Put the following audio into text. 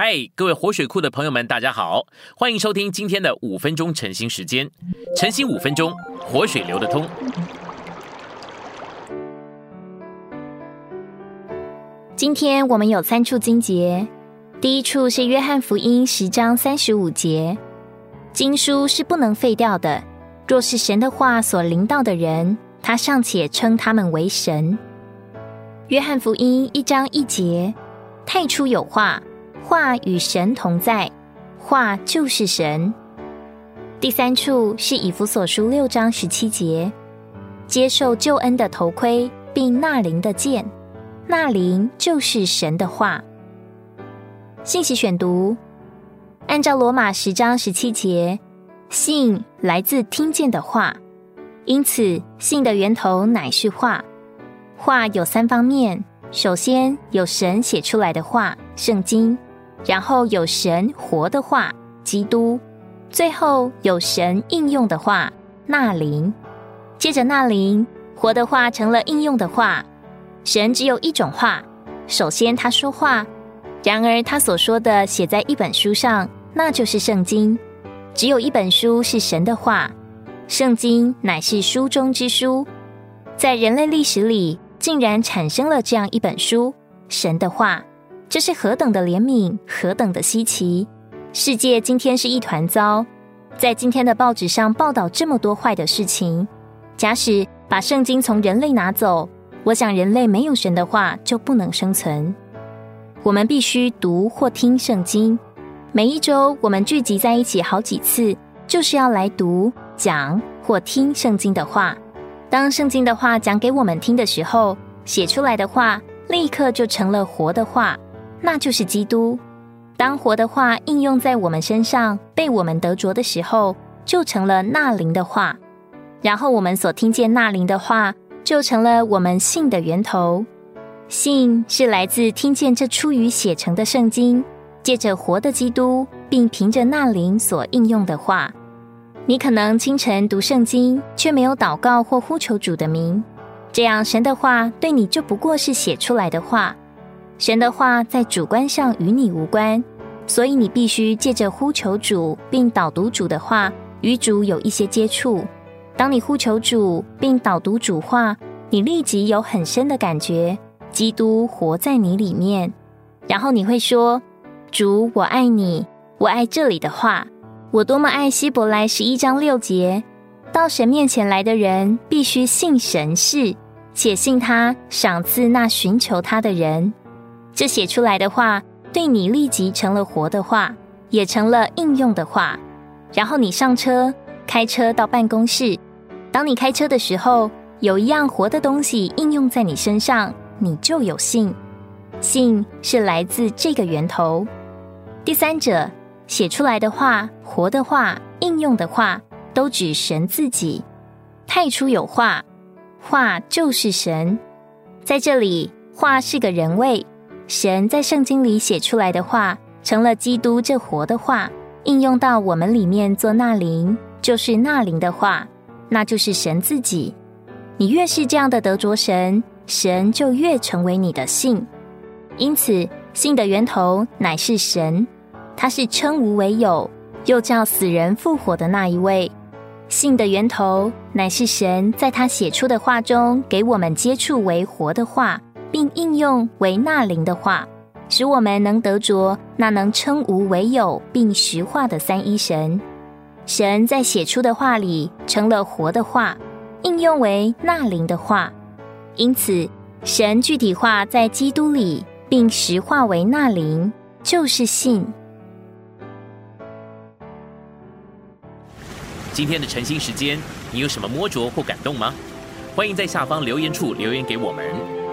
嗨，各位活水库的朋友们，大家好，欢迎收听今天的五分钟晨兴时间。晨兴五分钟，活水流得通。今天我们有三处经节，第一处是约翰福音十章三十五节，经书是不能废掉的，若是神的话所临到的人，他尚且称他们为神。约翰福音一章一节，太初有话。话与神同在，话就是神。第三处是以弗所书六章十七节，接受救恩的头盔，并纳灵的剑，纳灵就是神的话。信息选读，按照罗马十章十七节，信来自听见的话，因此信的源头乃是话。话有三方面，首先有神写出来的话，圣经。然后有神活的话，基督；最后有神应用的话，纳灵。接着纳灵，活的话成了应用的话。神只有一种话，首先他说话，然而他所说的写在一本书上，那就是圣经。只有一本书是神的话，圣经乃是书中之书。在人类历史里，竟然产生了这样一本书——神的话。这是何等的怜悯，何等的稀奇！世界今天是一团糟，在今天的报纸上报道这么多坏的事情。假使把圣经从人类拿走，我想人类没有神的话就不能生存。我们必须读或听圣经。每一周我们聚集在一起好几次，就是要来读、讲或听圣经的话。当圣经的话讲给我们听的时候，写出来的话立刻就成了活的话。那就是基督。当活的话应用在我们身上，被我们得着的时候，就成了纳灵的话。然后我们所听见纳灵的话，就成了我们信的源头。信是来自听见这出于写成的圣经，借着活的基督，并凭着纳灵所应用的话。你可能清晨读圣经，却没有祷告或呼求主的名，这样神的话对你就不过是写出来的话。神的话在主观上与你无关，所以你必须借着呼求主并导读主的话，与主有一些接触。当你呼求主并导读主话，你立即有很深的感觉，基督活在你里面。然后你会说：“主，我爱你，我爱这里的话，我多么爱希伯来十一章六节，到神面前来的人必须信神是，且信他赏赐那寻求他的人。”这写出来的话，对你立即成了活的话，也成了应用的话。然后你上车，开车到办公室。当你开车的时候，有一样活的东西应用在你身上，你就有信。信是来自这个源头。第三者写出来的话，活的话，应用的话，都指神自己。太初有话，话就是神。在这里，话是个人位。神在圣经里写出来的话，成了基督这活的话，应用到我们里面做纳灵，就是纳灵的话，那就是神自己。你越是这样的得着神，神就越成为你的信。因此，信的源头乃是神，他是称无为有，又叫死人复活的那一位。信的源头乃是神，在他写出的话中，给我们接触为活的话。并应用为纳灵的话，使我们能得着那能称无为有并实化的三一神。神在写出的话里成了活的话，应用为纳灵的话。因此，神具体化在基督里，并实化为纳灵，就是信。今天的晨兴时间，你有什么摸着或感动吗？欢迎在下方留言处留言给我们。